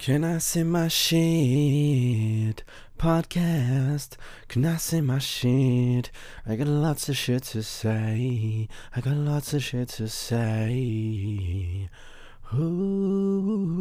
Can I say my shit? Podcast. Can I say my shit? I got lots of shit to say. I got lots of shit to say. Ooh.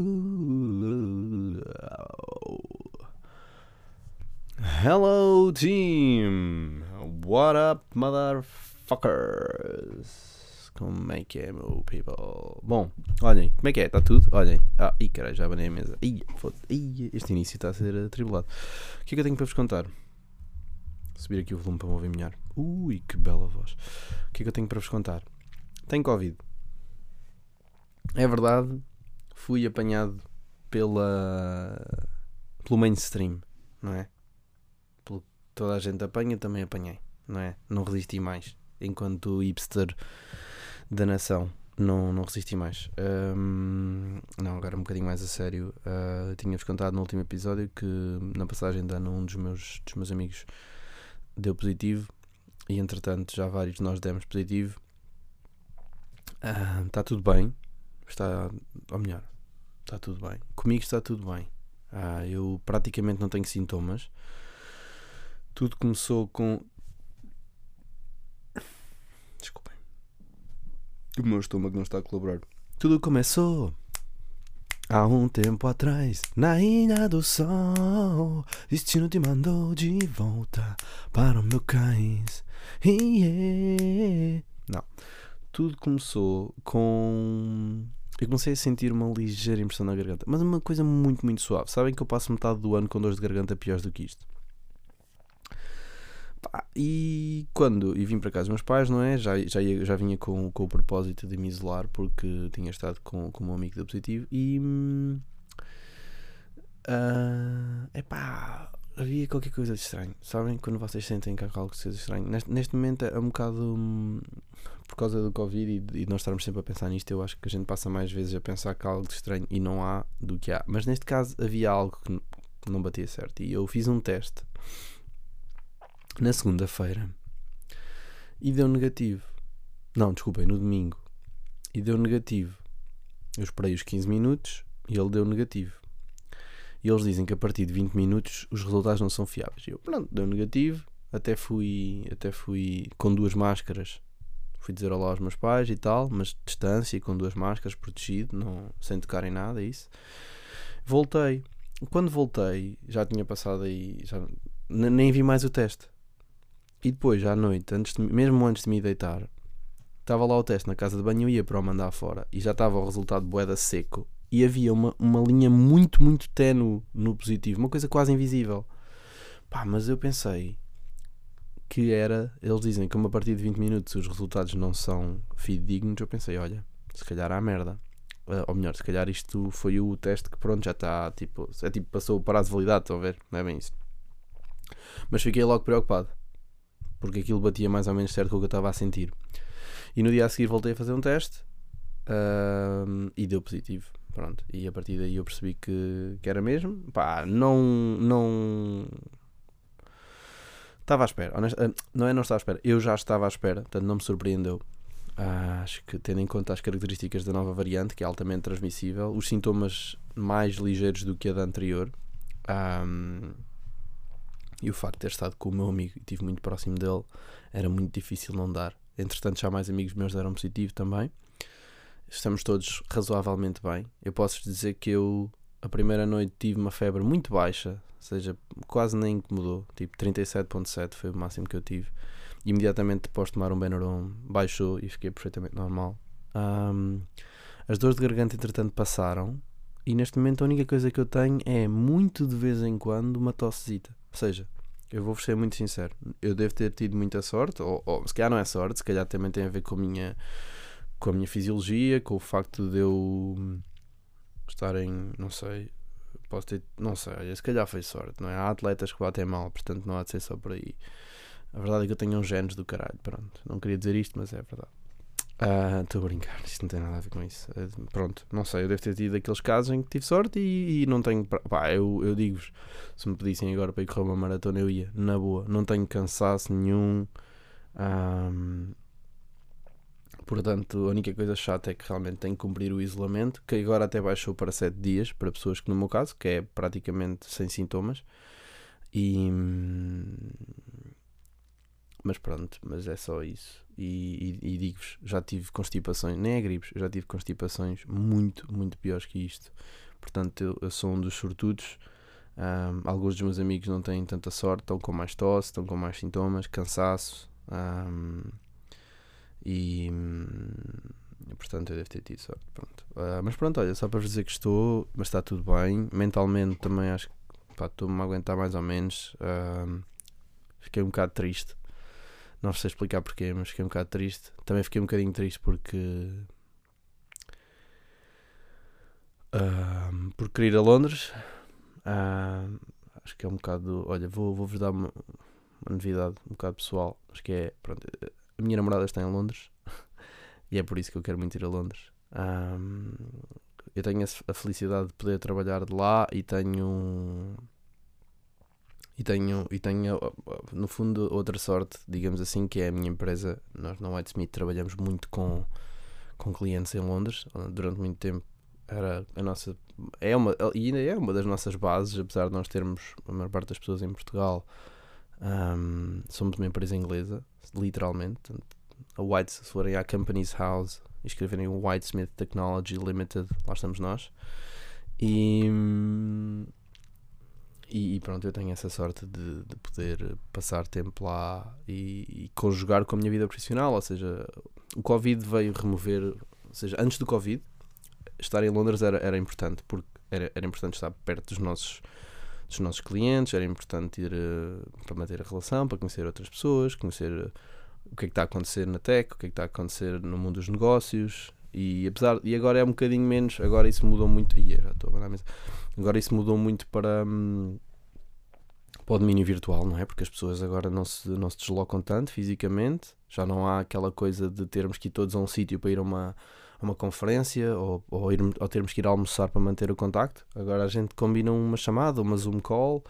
Hello, team. What up, motherfuckers? Como é que é, meu people? Bom, olhem, como é que é? Está tudo? Olhem. Ah, ih, caralho, já abanei a mesa. Foda Ih, este início está a ser atribulado. O que é que eu tenho para vos contar? Subir aqui o volume para me ouvir melhor. Ui, que bela voz. O que é que eu tenho para vos contar? Tenho Covid. É verdade, fui apanhado pela. pelo mainstream, não é? Pelo toda a gente apanha, também apanhei, não é? Não resisti mais. Enquanto hipster da nação. Não, não resisti mais. Um, não, agora um bocadinho mais a sério. Uh, Tinha-vos contado no último episódio que na passagem de ano um dos meus, dos meus amigos deu positivo e entretanto já vários de nós demos positivo. Uh, está tudo bem. Está, ou melhor, está tudo bem. Comigo está tudo bem. Uh, eu praticamente não tenho sintomas. Tudo começou com O meu estômago não está a colaborar. Tudo começou há um tempo atrás, na Ilha do Sol. Destino te mandou de volta para o meu cais. Yeah. Não. Tudo começou com. Eu comecei a sentir uma ligeira impressão na garganta, mas uma coisa muito, muito suave. Sabem que eu passo metade do ano com dores de garganta piores do que isto. E quando e vim para casa dos meus pais, não é? Já, já, já vinha com, com o propósito de me isolar porque tinha estado com, com um amigo da positivo e. Uh, epá, havia qualquer coisa de estranho, sabem? Quando vocês sentem que há algo de estranho. Neste, neste momento é um bocado hum, por causa do Covid e, e nós estarmos sempre a pensar nisto. Eu acho que a gente passa mais vezes a pensar que há algo de estranho e não há do que há. Mas neste caso havia algo que não batia certo e eu fiz um teste na segunda-feira e deu negativo. Não, desculpem, no domingo. E deu negativo. Eu esperei os 15 minutos e ele deu negativo. E eles dizem que a partir de 20 minutos os resultados não são fiáveis. E eu, pronto, deu negativo. Até fui, até fui com duas máscaras. Fui dizer olá aos meus pais e tal, mas distância e com duas máscaras, protegido, não, sem tocar em nada, isso. Voltei. Quando voltei, já tinha passado aí, já, nem vi mais o teste. E depois, à noite, antes de, mesmo antes de me deitar, estava lá o teste na casa de banho, eu ia para o mandar fora e já estava o resultado boeda seco e havia uma, uma linha muito, muito tenue no positivo, uma coisa quase invisível. Pá, mas eu pensei que era, eles dizem que a partir de 20 minutos os resultados não são fidedignos, eu pensei, olha, se calhar há merda. Uh, ou melhor, se calhar isto foi o teste que pronto, já está, tipo, é tipo, passou o prazo de validade, estão a ver? Não é bem isso. Mas fiquei logo preocupado porque aquilo batia mais ou menos certo com o que eu estava a sentir. E no dia a seguir voltei a fazer um teste uh, e deu positivo. Pronto, e a partir daí eu percebi que, que era mesmo. Pá, não. não Estava à espera. Ah, não é não estava à espera, eu já estava à espera, portanto não me surpreendeu. Uh, acho que tendo em conta as características da nova variante, que é altamente transmissível, os sintomas mais ligeiros do que a da anterior. Um, e o facto de ter estado com o meu amigo e estive muito próximo dele era muito difícil não dar. Entretanto, já mais amigos meus deram positivo também. Estamos todos razoavelmente bem. Eu posso dizer que eu, a primeira noite, tive uma febre muito baixa, ou seja, quase nem incomodou. Tipo 37,7 foi o máximo que eu tive. E imediatamente de tomar um Benuron, baixou e fiquei perfeitamente normal. Um, as dores de garganta, entretanto, passaram. E neste momento a única coisa que eu tenho é muito de vez em quando uma tossezita. Ou seja, eu vou ser muito sincero, eu devo ter tido muita sorte, ou, ou se calhar não é sorte, se calhar também tem a ver com a minha, com a minha fisiologia, com o facto de eu estar em, não sei, posso ter, não sei, se calhar foi sorte, não é? Há atletas que batem mal, portanto não há de ser só por aí. A verdade é que eu tenho uns genes do caralho, pronto. Não queria dizer isto, mas é verdade. Ah, estou uh, a brincar, isto não tem nada a ver com isso. Uh, pronto, não sei, eu devo ter tido aqueles casos em que tive sorte e, e não tenho. Pá, eu, eu digo-vos, se me pedissem agora para ir correr uma maratona, eu ia, na boa. Não tenho cansaço nenhum. Um, Portanto, a única coisa chata é que realmente tem que cumprir o isolamento, que agora até baixou para 7 dias, para pessoas que, no meu caso, que é praticamente sem sintomas. E. Mas pronto, mas é só isso. E, e, e digo-vos, já tive constipações, nem é gripes, já tive constipações muito, muito piores que isto. Portanto, eu, eu sou um dos sortudos. Um, alguns dos meus amigos não têm tanta sorte, estão com mais tosse, estão com mais sintomas, cansaço. Um, e portanto eu devo ter tido sorte. Pronto. Uh, mas pronto, olha, só para vos dizer que estou, mas está tudo bem. Mentalmente também acho que estou-me a aguentar mais ou menos. Fiquei um bocado triste. Não sei explicar porquê, mas fiquei um bocado triste. Também fiquei um bocadinho triste porque. Uh, por querer ir a Londres. acho que é um bocado. Olha, vou-vos vou dar uma, uma novidade um bocado pessoal. Acho que é. Pronto, a minha namorada está em Londres e é por isso que eu quero muito ir a Londres. Um, eu tenho a felicidade de poder trabalhar de lá e tenho e tenho e tenho no fundo outra sorte, digamos assim, que é a minha empresa. Nós na Whitesmith trabalhamos muito com com clientes em Londres durante muito tempo. Era a nossa é uma e ainda é uma das nossas bases, apesar de nós termos a maior parte das pessoas em Portugal. Um, somos uma empresa inglesa literalmente. A White, se forem à Company's House e escreverem Whitesmith Technology Limited, lá estamos nós. E, e, pronto, eu tenho essa sorte de, de poder passar tempo lá e, e, conjugar com a minha vida profissional. Ou seja, o Covid veio remover. Ou seja, antes do Covid, estar em Londres era, era importante, porque era, era importante estar perto dos nossos dos nossos clientes, era importante ir uh, para manter a relação, para conhecer outras pessoas, conhecer uh, o que é que está a acontecer na tech, o que é que está a acontecer no mundo dos negócios. E apesar e agora é um bocadinho menos, agora isso mudou muito. Ih, já estou a mesa. Agora isso mudou muito para, hum, para o domínio virtual, não é? Porque as pessoas agora não se, não se deslocam tanto fisicamente, já não há aquela coisa de termos que ir todos a um sítio para ir a uma a uma conferência ou, ou, ir, ou termos que ir almoçar para manter o contacto. Agora a gente combina uma chamada, uma Zoom call.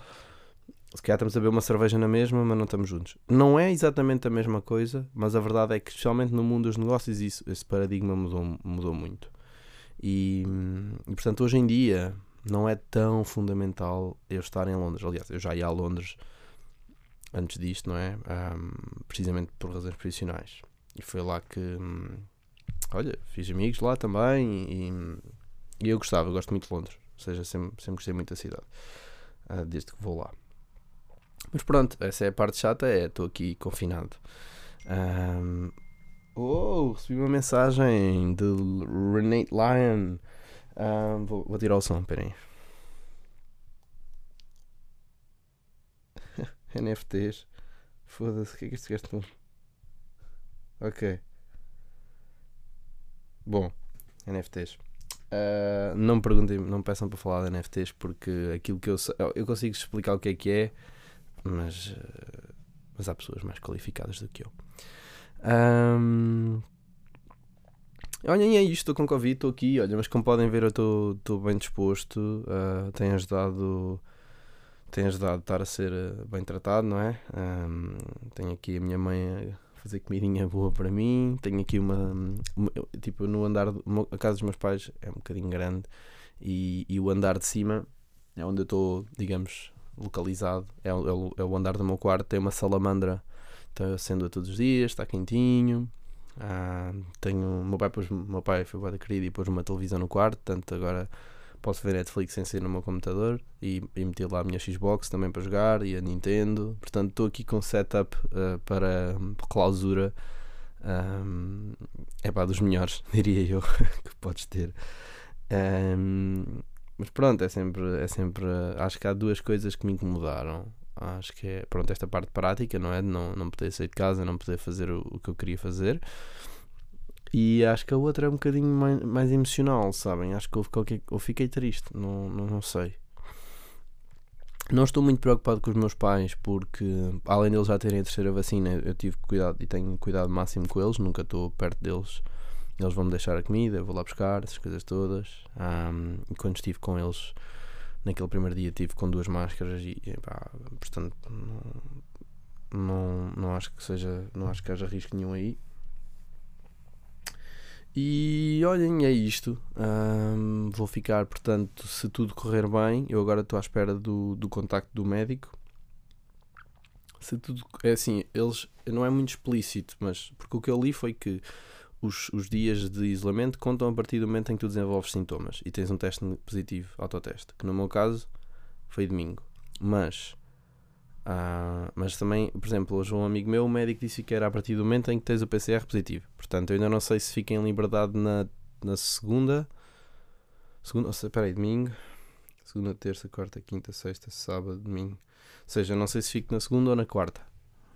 Se calhar estamos a beber uma cerveja na mesma, mas não estamos juntos. Não é exatamente a mesma coisa, mas a verdade é que, especialmente no mundo dos negócios, isso, esse paradigma mudou, mudou muito. E, e, portanto, hoje em dia, não é tão fundamental eu estar em Londres. Aliás, eu já ia a Londres antes disto, não é? Um, precisamente por razões profissionais. E foi lá que, hum, olha, fiz amigos lá também e, e eu gostava, eu gosto muito de Londres. Ou seja, sempre, sempre gostei muito da cidade, uh, desde que vou lá. Mas pronto, essa é a parte chata, é, estou aqui confinado. Um, oh, recebi uma mensagem de Renate Lyon. Um, vou, vou tirar o som, peraí. NFTs. Foda-se, o que é que este gajo Ok. Bom, NFTs. Uh, não me perguntem, não me peçam para falar de NFTs porque aquilo que eu eu consigo explicar o que é que é, mas, uh, mas há pessoas mais qualificadas do que eu. Um, olhem, é isto, estou com Covid, estou aqui, olha, mas como podem ver, eu estou bem disposto, uh, tem ajudado. Tem ajudado a estar a ser bem tratado, não é? Um, tenho aqui a minha mãe fazer comidinha boa para mim. Tenho aqui uma, uma tipo, no andar, a casa dos meus pais é um bocadinho grande e, e o andar de cima é onde eu estou, digamos, localizado. É, é, o, é o andar do meu quarto, tem uma salamandra, então eu acendo-a todos os dias, está quentinho. Ah, tenho, meu pai, pôs, meu pai foi bem querido e pôs uma televisão no quarto, portanto agora posso ver Netflix sem ser no meu computador e, e meter lá a minha Xbox também para jogar e a Nintendo. Portanto, estou aqui com setup uh, para clausura. Um, é pá, dos melhores, diria eu, que podes ter. Um, mas pronto, é sempre, é sempre. Acho que há duas coisas que me incomodaram. Acho que é, pronto, esta parte prática, não é? De não, não poder sair de casa, não poder fazer o, o que eu queria fazer. E acho que a outra é um bocadinho mais, mais emocional, sabem? Acho que eu, fiquei, eu fiquei triste, não, não, não sei. Não estou muito preocupado com os meus pais porque, além deles já terem a terceira vacina, eu tive cuidado e tenho cuidado máximo com eles, nunca estou perto deles. Eles vão-me deixar a comida, eu vou lá buscar, essas coisas todas. Um, e quando estive com eles, naquele primeiro dia, estive com duas máscaras e, pá, portanto, não, não, não acho que seja, não acho que haja risco nenhum aí. E olhem, é isto. Ahm, vou ficar, portanto, se tudo correr bem, eu agora estou à espera do, do contacto do médico. Se tudo. É assim, eles. Não é muito explícito, mas. Porque o que eu li foi que os, os dias de isolamento contam a partir do momento em que tu desenvolves sintomas e tens um teste positivo, autoteste. Que no meu caso foi domingo. Mas. ah, mas também, por exemplo, hoje um amigo meu, o médico disse que era a partir do momento em que tens o PCR positivo. Portanto, eu ainda não sei se fica em liberdade na, na segunda. Segunda, seja, peraí, domingo. Segunda, terça, quarta, quinta, sexta, sábado, domingo. Ou seja, não sei se fico na segunda ou na quarta.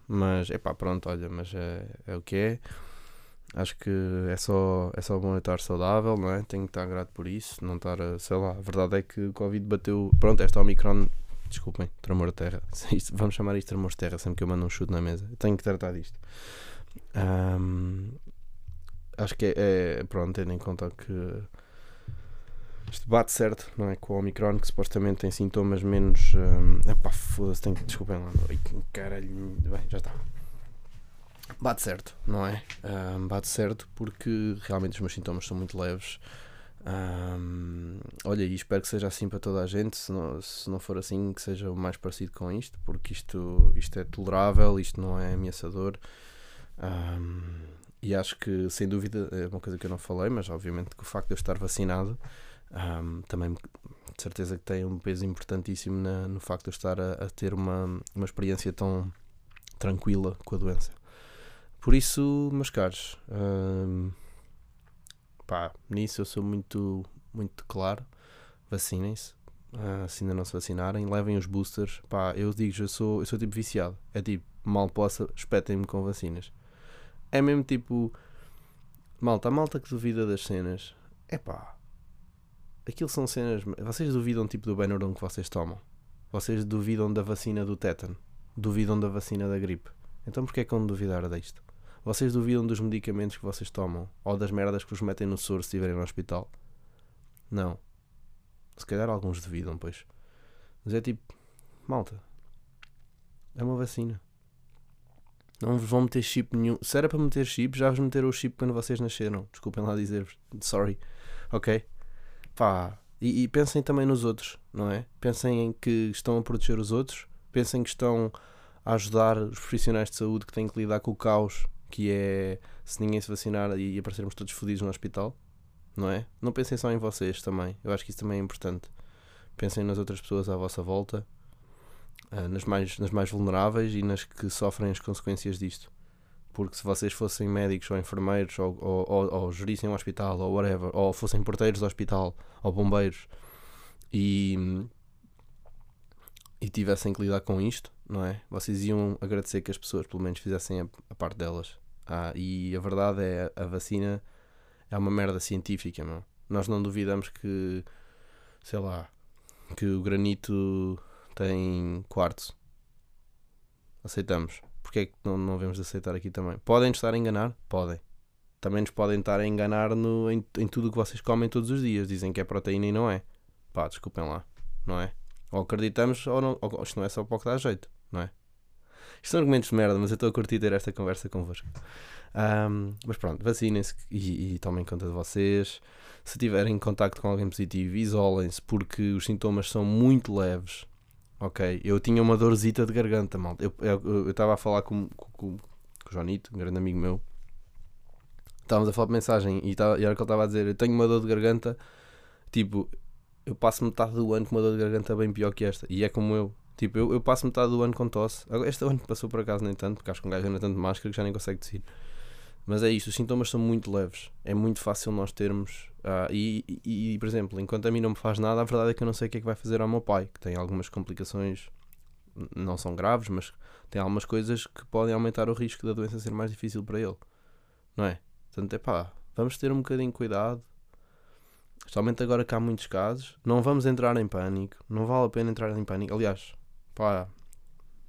Mas, é pá, pronto, olha, mas é, é o que é. Acho que é só, é só bom estar saudável, não é? Tenho que estar grato por isso, não estar, sei lá. A verdade é que o Covid bateu. Pronto, esta Omicron, desculpem, tremor de terra. Vamos chamar isto de tremor de terra sempre que eu mando um chute na mesa. Eu tenho que tratar disto. Ahm, acho que é, é. Pronto, tendo em conta que. Isto bate certo, não é? Com o Omicron, que supostamente tem sintomas menos. Um, epá, foda-se, tenho que. Desculpem lá. Caralho. Bem, já está. Bate certo, não é? Ahm, bate certo porque realmente os meus sintomas são muito leves. Ahm, olha, e espero que seja assim para toda a gente. Se não, se não for assim, que seja o mais parecido com isto, porque isto, isto é tolerável, isto não é ameaçador. Ahm, e acho que, sem dúvida, é uma coisa que eu não falei, mas obviamente que o facto de eu estar vacinado ahm, também de certeza que tem um peso importantíssimo na- no facto de eu estar a, a ter uma, uma experiência tão tranquila com a doença. Por isso, meus caros, ahm, pá, nisso eu sou muito, muito claro. Vacinem-se. Ah, se ainda não se vacinarem, levem os boosters. Pá, eu digo, eu sou, eu sou tipo viciado. É tipo, mal possa, espetem-me com vacinas. É mesmo tipo, malta, a malta que duvida das cenas. É pá, aquilo são cenas. Vocês duvidam tipo do Benuron que vocês tomam? Vocês duvidam da vacina do tétano? Duvidam da vacina da gripe? Então porquê é que vão duvidar disto? Vocês duvidam dos medicamentos que vocês tomam? Ou das merdas que vos metem no soro se estiverem no hospital? Não. Se calhar alguns duvidam, pois. Mas é tipo, malta, é uma vacina. Não vos vão meter chip nenhum. Se era para meter chip, já vos meteram o chip quando vocês nasceram. Desculpem lá dizer-vos. Sorry. Ok? Pá. E, e pensem também nos outros, não é? Pensem em que estão a proteger os outros. Pensem que estão a ajudar os profissionais de saúde que têm que lidar com o caos que é se ninguém se vacinar e aparecermos todos fodidos no hospital, não é? Não pensem só em vocês também. Eu acho que isso também é importante. Pensem nas outras pessoas à vossa volta, ah, nas, mais, nas mais vulneráveis e nas que sofrem as consequências disto. Porque se vocês fossem médicos ou enfermeiros ou, ou, ou, ou gerissem um hospital ou whatever, ou fossem porteiros do hospital ou bombeiros e, e tivessem que lidar com isto, não é? Vocês iam agradecer que as pessoas pelo menos fizessem a, a parte delas. Ah, e a verdade é a vacina é uma merda científica, meu. Nós não duvidamos que, sei lá, que o granito tem quartzo. Aceitamos. Porquê é que não, não devemos aceitar aqui também? Podem estar a enganar? Podem. Também nos podem estar a enganar no, em, em tudo o que vocês comem todos os dias. Dizem que é proteína e não é. Pá, desculpem lá. Não é? Ou acreditamos ou não. Ou, isto não é só para o que dá jeito, não é? Isto são argumentos de merda, mas eu estou a curtir ter esta conversa convosco. Ahm, mas pronto, vacinem-se e, e tomem conta de vocês. Se tiverem contacto com alguém positivo, isolem-se porque os sintomas são muito leves. Ok? Eu tinha uma dorzita de garganta, mal. Eu estava a falar com, com, com, o Joanito, um grande amigo meu. Estávamos a falar de mensagem e, tava, e era o que ele estava a dizer. Eu tenho uma dor de garganta, tipo, eu passo metade do ano com uma dor de garganta bem pior que esta. E é como eu. Tipo, eu, eu passo metade do ano com tosse. Este ano passou por acaso nem tanto, porque acho que um gajo anda tanto de máscara que já nem consegue decidir. Mas é isto, os sintomas são muito leves. É muito fácil nós termos. ah, e, e, e, por exemplo, enquanto a mim não me faz nada, a verdade é que eu não sei o que é que vai fazer ao meu pai, que tem algumas complicações, não são graves, mas tem algumas coisas que podem aumentar o risco da doença ser mais difícil para ele. Não é? Portanto, é pá, vamos ter um bocadinho de cuidado. Especialmente agora que há muitos casos. Não vamos entrar em pânico. Não vale a pena entrar em pânico. Aliás, pá,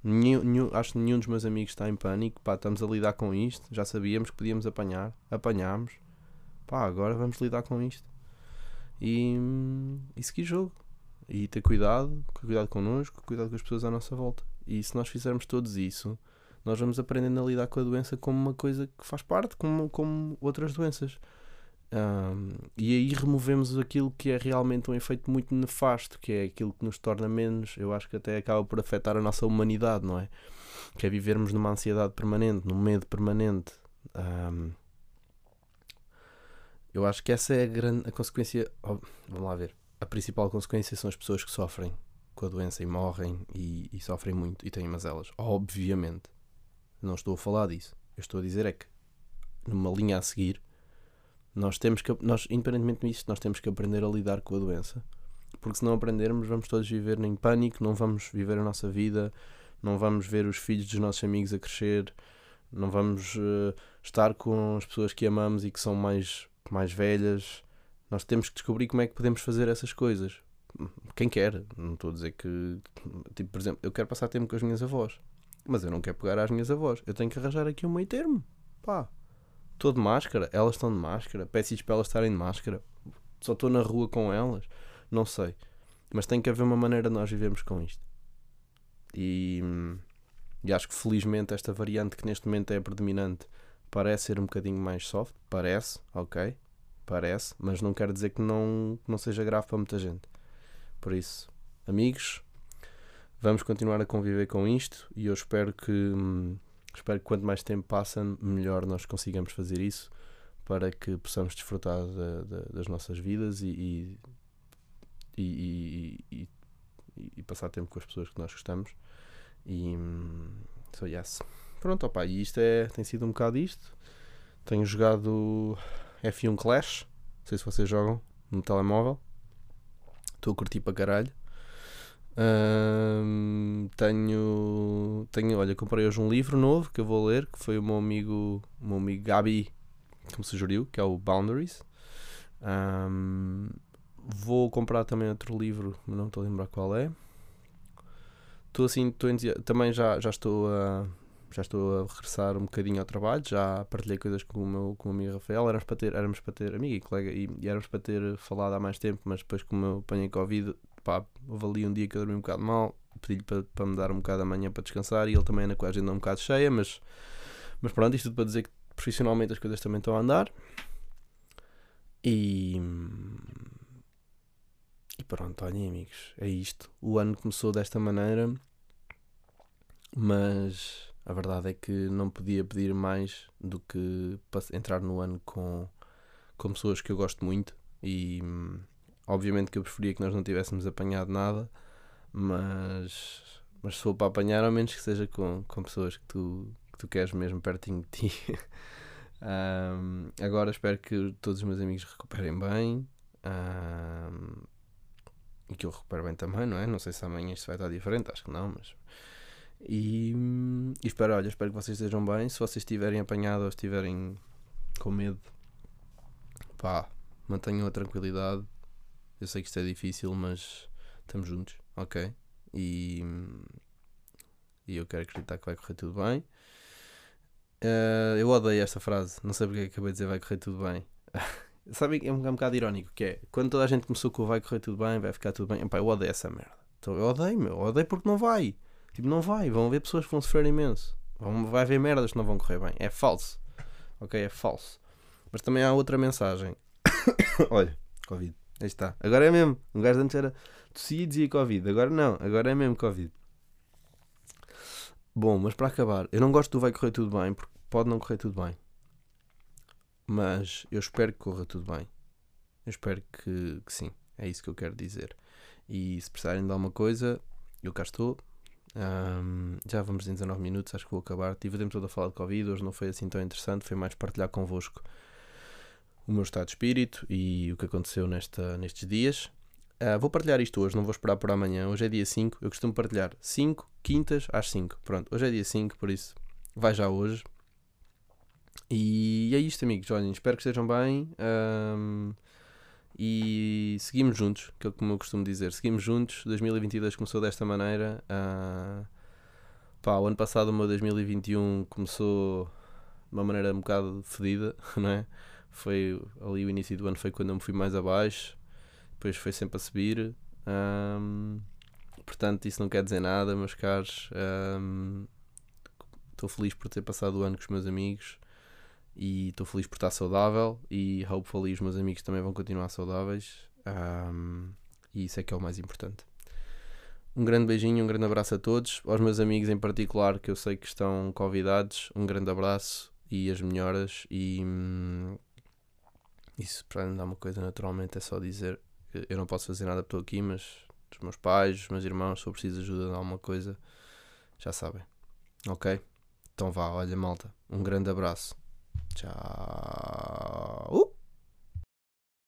nenhum, nenhum- acho que nenhum dos meus amigos está em pânico. Pá, estamos a lidar com isto. Já sabíamos que podíamos apanhar. Apanhámos. Pá, agora vamos lidar com isto. E, e seguir jogo. E ter cuidado. Cuidado connosco. Cuidado com as pessoas à nossa volta. E se nós fizermos todos isso, nós vamos aprendendo a lidar com a doença como uma coisa que faz parte, como, como outras doenças. Um, e aí removemos aquilo que é realmente um efeito muito nefasto, que é aquilo que nos torna menos, eu acho que até acaba por afetar a nossa humanidade, não é? Que é vivermos numa ansiedade permanente, num medo permanente. Um, eu acho que essa é a grande a consequência. Oh, vamos lá ver. A principal consequência são as pessoas que sofrem com a doença e morrem e, e sofrem muito e têm mazelas. Obviamente. Não estou a falar disso. Eu estou a dizer é que numa linha a seguir nós temos que, nós, independentemente disso, nós temos que aprender a lidar com a doença. Porque se não aprendermos, vamos todos viver em pânico, não vamos viver a nossa vida, não vamos ver os filhos dos nossos amigos a crescer, não vamos uh, estar com as pessoas que amamos e que são mais, mais velhas. Nós temos que descobrir como é que podemos fazer essas coisas. Quem quer, não estou a dizer que, tipo, por exemplo, eu quero passar tempo com as minhas avós, mas eu não quero pegar às minhas avós, eu tenho que arranjar aqui um meio termo. Pá, Estou de máscara, elas estão de máscara, peço para elas estarem de máscara, só estou na rua com elas, não sei. Mas tem que haver uma maneira de nós vivermos com isto. E, e acho que felizmente esta variante que neste momento é predominante parece ser um bocadinho mais soft, parece, ok, parece, mas não quer dizer que não, que não seja grave para muita gente. Por isso, amigos, vamos continuar a conviver com isto. E eu espero que hum, Espero que quanto mais tempo passa, melhor nós consigamos fazer isso para que possamos desfrutar das nossas vidas e, e, e, e, passar tempo com as pessoas que nós gostamos. E so yes. Pronto, opa, e isto é, tem sido um bocado isto. Tenho jogado F1 Clash. Não sei se vocês jogam no telemóvel. Estou a curtir para caralho tenho, tenho, olha, comprei hoje um livro novo que eu vou ler, que foi o meu amigo, o meu amigo Gabi que me sugeriu, que é o Boundaries. Um, vou comprar também outro livro, mas não estou a lembrar qual é. Estou assim, estou também já, já estou a já estou a regressar um bocadinho ao trabalho, já partilhei coisas com o meu, com o amigo Rafael, éramos para ter, éramos para ter amigo e colega e, e éramos para ter falado há mais tempo, mas depois como eu apanhei Covid, pá, houve ali um dia que eu dormi um bocado mal, pedi-lhe para, para me dar um bocado amanhã para descansar e ele também anda com a agenda um bocado cheia, mas, mas pronto, isto tudo para dizer que profissionalmente as coisas também estão a andar. E, e pronto, olhem amigos, é isto. O ano começou desta maneira, mas a verdade é que não podia pedir mais do que entrar no ano com, com pessoas que eu gosto muito e Obviamente que eu preferia que nós não tivéssemos apanhado nada, mas, mas se for para apanhar, ao menos que seja com, com pessoas que tu, que tu queres mesmo pertinho de ti. um, agora espero que todos os meus amigos recuperem bem um, e que eu recupere bem também, não é? Não sei se amanhã isto vai estar diferente, acho que não, mas. E, e espero, olha, espero que vocês estejam bem. Se vocês estiverem apanhado ou estiverem com medo, pá, mantenham a tranquilidade eu sei que isto é difícil, mas estamos juntos, ok? E, e eu quero acreditar que vai correr tudo bem. Uh, eu odeio esta frase, não sei porque é acabei de dizer vai correr tudo bem. Sabem, é um, é um bocado irónico, que é quando toda a gente começou com vai correr tudo bem, vai ficar tudo bem. Epá, eu odeio essa merda. Então, eu odeio, meu, eu odeio porque não vai. Tipo, não vai. Vão haver pessoas que vão sofrer imenso. Vão, vai haver merdas que não vão correr bem. É falso. Ok? É falso. Mas também há outra mensagem. Olha, Covid. Aí está. Agora é mesmo. Um gajo antes era tossia e dizia Covid. Agora não. Agora é mesmo Covid. Bom, mas para acabar, eu não gosto do vai correr tudo bem, porque pode não correr tudo bem. Mas eu espero que corra tudo bem. Eu espero que, que sim. É isso que eu quero dizer. E se precisarem de alguma coisa, eu cá estou. Um, já vamos em 19 minutos, acho que vou acabar. Tive o tempo todo a falar de Covid, hoje não foi assim tão interessante, foi mais partilhar convosco o meu estado de espírito e o que aconteceu nesta, nestes dias. Uh, vou partilhar isto hoje, não vou esperar por amanhã. Hoje é dia 5. Eu costumo partilhar 5 quintas às 5. Pronto, hoje é dia 5, por isso vai já hoje. E é isto, amigos. Olhem, espero que estejam bem. Um, e seguimos juntos, que é como eu costumo dizer. Seguimos juntos. 2022 começou desta maneira. Uh, pá, o ano passado, o meu 2021, começou de uma maneira um bocado fedida, não é? Foi ali o início do ano foi quando eu me fui mais abaixo, depois foi sempre a subir. Um, portanto, isso não quer dizer nada, meus caros. Estou um, feliz por ter passado o ano com os meus amigos e estou feliz por estar saudável e hopefully os meus amigos também vão continuar saudáveis um, e isso é que é o mais importante. Um grande beijinho, um grande abraço a todos, aos meus amigos em particular que eu sei que estão convidados, um grande abraço e as melhoras e hum, isso para dar uma coisa naturalmente é só dizer eu não posso fazer nada estou aqui, mas os meus pais, os meus irmãos, se eu preciso de ajuda em alguma coisa, já sabem. Ok? Então vá, olha malta, um grande abraço. Tchau.